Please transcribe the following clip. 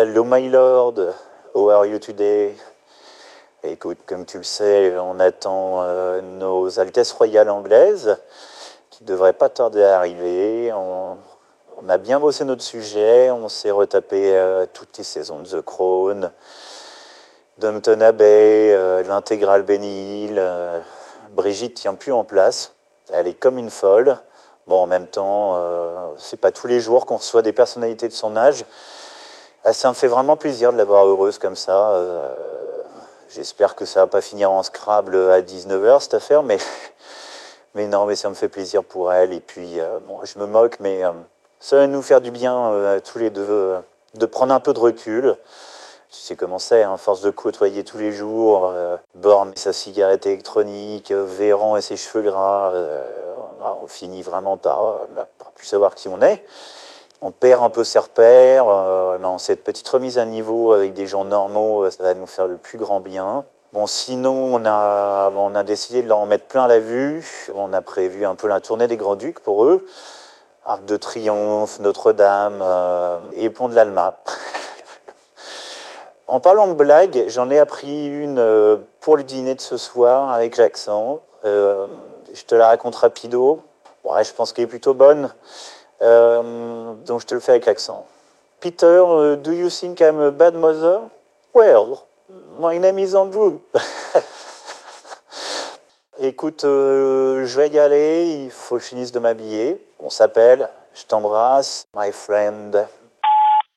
Hello my lord, how are you today? Écoute, comme tu le sais, on attend euh, nos Altesses royales anglaises qui devraient pas tarder à arriver. On, a bien bossé notre sujet, on s'est retapé euh, toutes les saisons de The Crown, Downton Abbey, euh, l'intégrale Hill. Euh, Brigitte tient plus en place, elle est comme une folle. Bon, en même temps, c'est pas tous les jours qu'on reçoit des personnalités de son âge. Ah, ça me fait vraiment plaisir de l'avoir heureuse comme ça. Euh, J'espère que ça va pas finir en Scrabble à 19h cette affaire, mais, mais non, mais ça me fait plaisir pour elle. Et puis, euh, je me moque, mais euh, ça va nous faire du bien tous les deux de prendre un peu de recul. Tu sais comment c'est, hein, force de côtoyer tous les jours, Borne et sa cigarette électronique, Véran et ses cheveux gras, on finit vraiment par, euh, par plus savoir qui on est. On perd un peu ses repères, euh, non, cette petite remise à niveau avec des gens normaux, euh, ça va nous faire le plus grand bien. Bon, sinon, on a, décidé de leur en mettre plein la vue. On a prévu un peu la tournée des Grands-Ducs pour eux. Arc de Triomphe, Notre-Dame euh, et Pont de l'Alma. en parlant de blagues, j'en ai appris une euh, pour le dîner de ce soir avec. Euh, je te la raconte rapido. Ouais, je pense qu'elle est plutôt bonne. Euh, donc je te le fais avec l'accent. Peter, uh, do you think I'm a bad mother? Well, my name is Andrew. Écoute, euh, je vais y aller, il faut que je finisse de m'habiller. On s'appelle, je t'embrasse, my friend.